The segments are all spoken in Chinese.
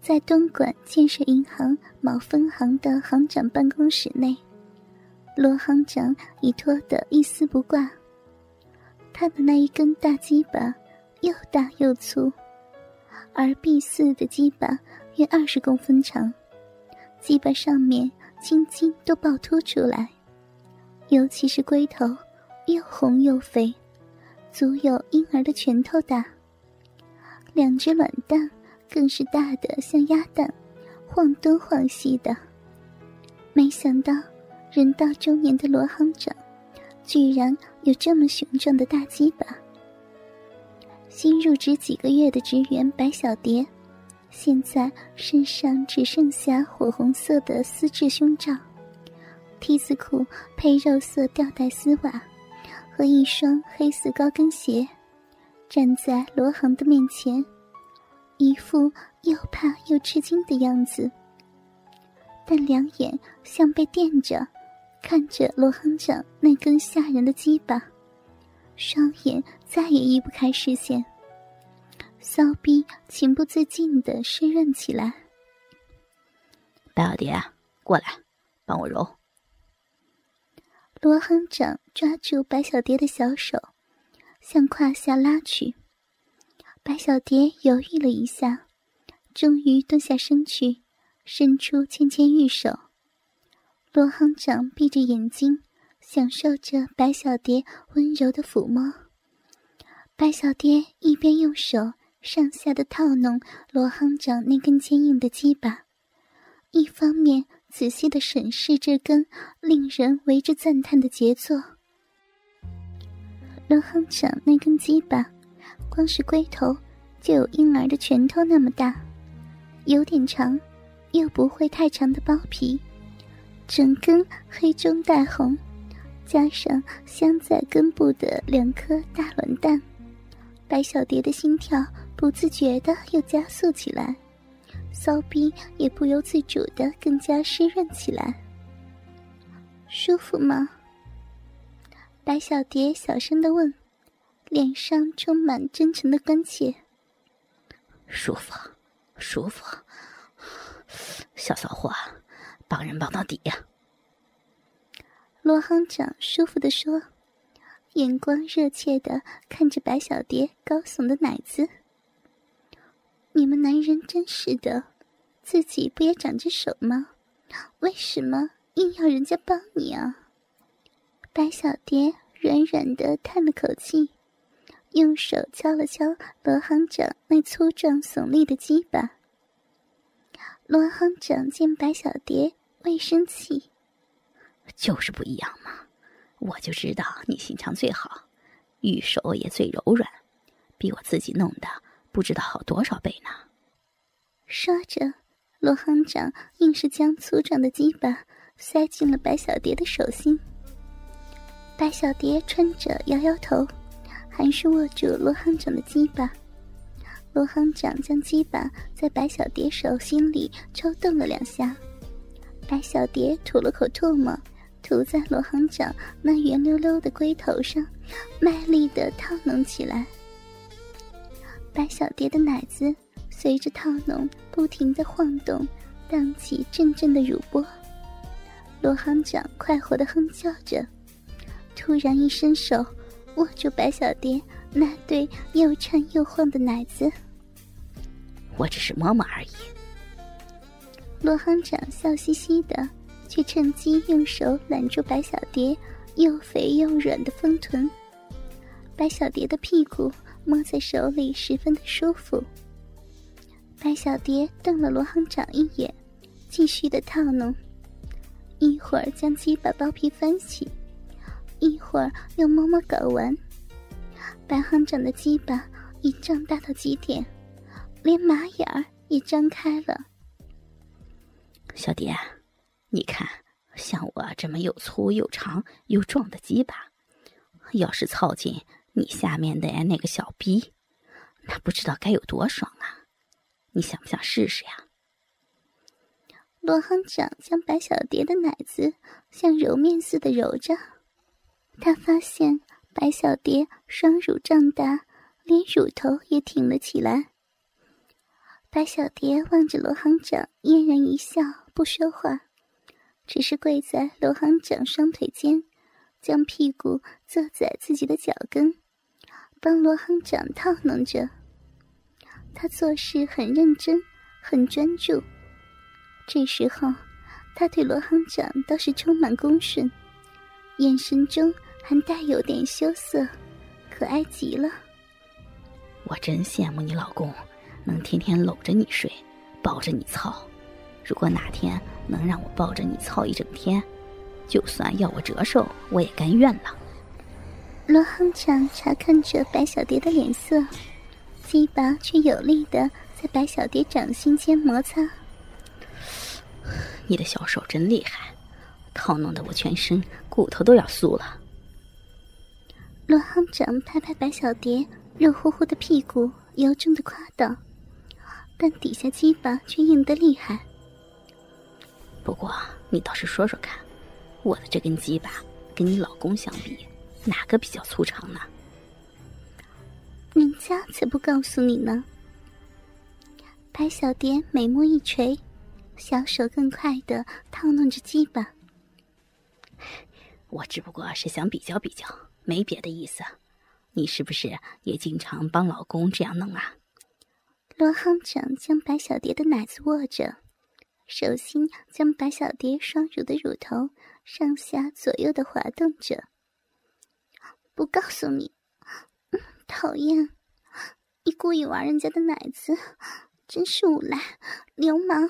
在东莞建设银行某分行的行长办公室内，罗行长已脱得一丝不挂。他的那一根大鸡巴又大又粗，而 B 四的鸡巴约二十公分长，鸡巴上面青筋都暴突出来，尤其是龟头又红又肥，足有婴儿的拳头大。两只卵蛋。更是大的像鸭蛋，晃东晃西的。没想到，人到中年的罗行长，居然有这么雄壮的大鸡巴。新入职几个月的职员白小蝶，现在身上只剩下火红色的丝质胸罩、T 字裤配肉色吊带丝袜和一双黑色高跟鞋，站在罗行的面前。一副又怕又吃惊的样子，但两眼像被电着，看着罗行长那根吓人的鸡巴，双眼再也移不开视线，骚逼情不自禁的湿润起来。白小蝶，过来，帮我揉。罗行长抓住白小蝶的小手，向胯下拉去。白小蝶犹豫了一下，终于蹲下身去，伸出纤纤玉手。罗行长闭着眼睛，享受着白小蝶温柔的抚摸。白小蝶一边用手上下的套弄罗行长那根坚硬的鸡巴，一方面仔细的审视这根令人为之赞叹的杰作。罗行长那根鸡巴。光是龟头就有婴儿的拳头那么大，有点长，又不会太长的包皮，整根黑中带红，加上镶在根部的两颗大卵蛋，白小蝶的心跳不自觉的又加速起来，骚逼也不由自主的更加湿润起来。舒服吗？白小蝶小声的问。脸上充满真诚的关切。舒服，舒服，小骚货，帮人帮到底呀！罗行长舒服的说，眼光热切的看着白小蝶高耸的奶子。你们男人真是的，自己不也长着手吗？为什么硬要人家帮你啊？白小蝶软软的叹了口气。用手敲了敲罗行长那粗壮耸立的鸡巴。罗行长见白小蝶未生气，就是不一样嘛！我就知道你心肠最好，玉手也最柔软，比我自己弄的不知道好多少倍呢。说着，罗行长硬是将粗壮的鸡巴塞进了白小蝶的手心。白小蝶穿着摇摇头。还是握住罗行长的鸡巴，罗行长将鸡巴在白小蝶手心里抽动了两下，白小蝶吐了口唾沫，涂在罗行长那圆溜溜的龟头上，卖力的套弄起来。白小蝶的奶子随着套弄不停的晃动，荡起阵阵的乳波。罗行长快活的哼叫着，突然一伸手。握住白小蝶那对又颤又晃的奶子，我只是摸摸而已。罗行长笑嘻嘻的，却趁机用手揽住白小蝶又肥又软的丰臀。白小蝶的屁股摸在手里十分的舒服。白小蝶瞪了罗行长一眼，继续的套弄，一会儿将鸡把包皮翻起。一会儿又摸摸睾丸，白行长的鸡巴已胀大到极点，连马眼儿也张开了。小蝶，你看，像我这么又粗又长又壮的鸡巴，要是操进你下面的那个小逼，那不知道该有多爽啊！你想不想试试呀？罗行长将白小蝶的奶子像揉面似的揉着。他发现白小蝶双乳胀大，连乳头也挺了起来。白小蝶望着罗行长，嫣然一笑，不说话，只是跪在罗行长双腿间，将屁股坐在自己的脚跟，帮罗行长套弄着。他做事很认真，很专注。这时候，他对罗行长倒是充满恭顺，眼神中还带有点羞涩，可爱极了。我真羡慕你老公。能天天搂着你睡，抱着你操。如果哪天能让我抱着你操一整天，就算要我折寿，我也甘愿了。罗行长查看着白小蝶的脸色，鸡巴却有力的在白小蝶掌心间摩擦。你的小手真厉害，套弄得我全身骨头都要酥了。罗行长拍拍白小蝶肉乎乎的屁股，由衷的夸道。但底下鸡巴却硬得厉害。不过你倒是说说看，我的这根鸡巴跟你老公相比，哪个比较粗长呢？人家才不告诉你呢。白小蝶美目一垂，小手更快的套弄着鸡巴。我只不过是想比较比较，没别的意思。你是不是也经常帮老公这样弄啊？罗行长将白小蝶的奶子握着，手心将白小蝶双乳的乳头上下左右的滑动着。不告诉你，讨厌！你故意玩人家的奶子，真是无赖、流氓！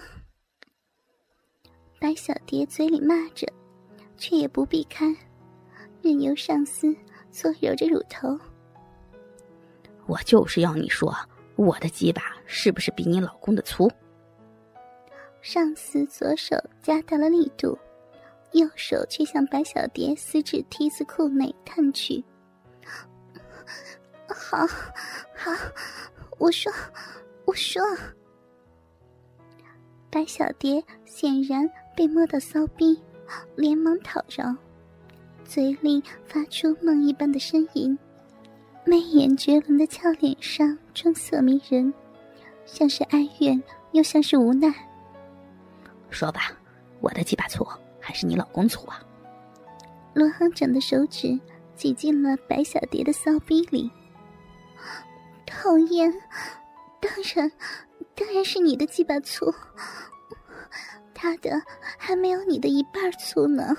白小蝶嘴里骂着，却也不避开，任由上司搓揉着乳头。我就是要你说。我的鸡巴是不是比你老公的粗？上司左手加大了力度，右手却向白小蝶丝质 T 字裤内探去。好，好，我说，我说。白小蝶显然被摸到骚逼，连忙讨饶，嘴里发出梦一般的呻吟。媚眼绝伦的俏脸上春色迷人，像是哀怨，又像是无奈。说吧，我的鸡巴粗还是你老公粗啊？罗行长的手指挤进了白小蝶的骚逼里。讨厌，当然，当然是你的鸡巴粗，他的还没有你的一半粗呢。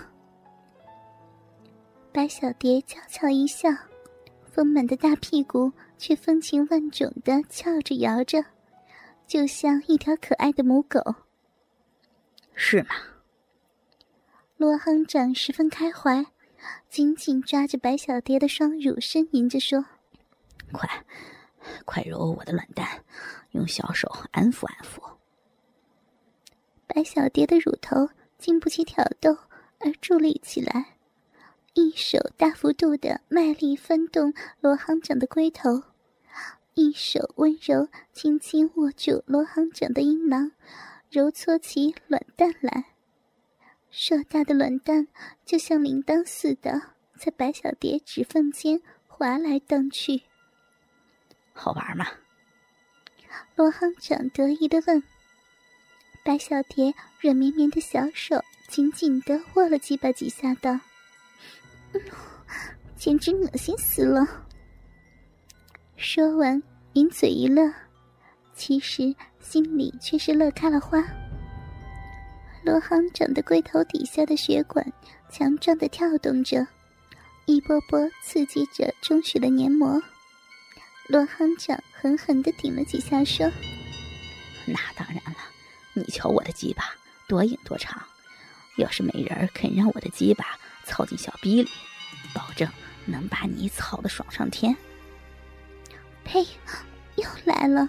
白小蝶娇俏一笑。丰满的大屁股却风情万种的翘着摇着，就像一条可爱的母狗。是吗？罗行长十分开怀，紧紧抓着白小蝶的双乳，呻吟着说：“快，快揉我的卵蛋，用小手安抚安抚。”白小蝶的乳头经不起挑逗而伫立起来。一手大幅度的卖力翻动罗行长的龟头，一手温柔轻轻握住罗行长的阴囊，揉搓起卵蛋来。硕大的卵蛋就像铃铛似的，在白小蝶指缝间滑来荡去。好玩吗？罗行长得意的问。白小蝶软绵绵的小手紧紧的握了几把几下，道。简直恶心死了！说完，抿嘴一乐，其实心里却是乐开了花。罗行长的龟头底下的血管强壮的跳动着，一波波刺激着中血的黏膜。罗行长狠狠的顶了几下，说：“那当然了，你瞧我的鸡巴多硬多长，要是没人肯让我的鸡巴……”操进小逼里，保证能把你操的爽上天。呸！又来了。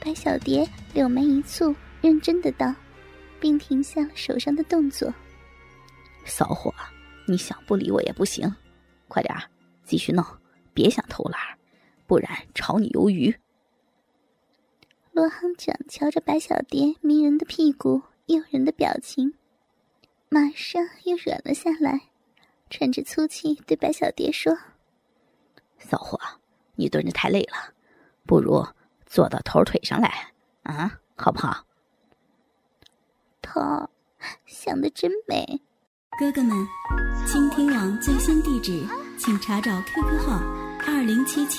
白小蝶柳眉一蹙，认真的道，并停下了手上的动作。骚货，你想不理我也不行，快点儿继续弄，别想偷懒，不然炒你鱿鱼。罗行长瞧着白小蝶迷人的屁股，诱人的表情。马上又软了下来，喘着粗气对白小蝶说：“骚货，你蹲着太累了，不如坐到头腿上来，啊，好不好？头，想的真美。哥哥们，倾听网最新地址，请查找 QQ 号二零七七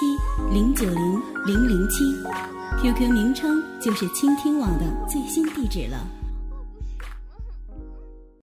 零九零零零七，QQ 名称就是倾听网的最新地址了。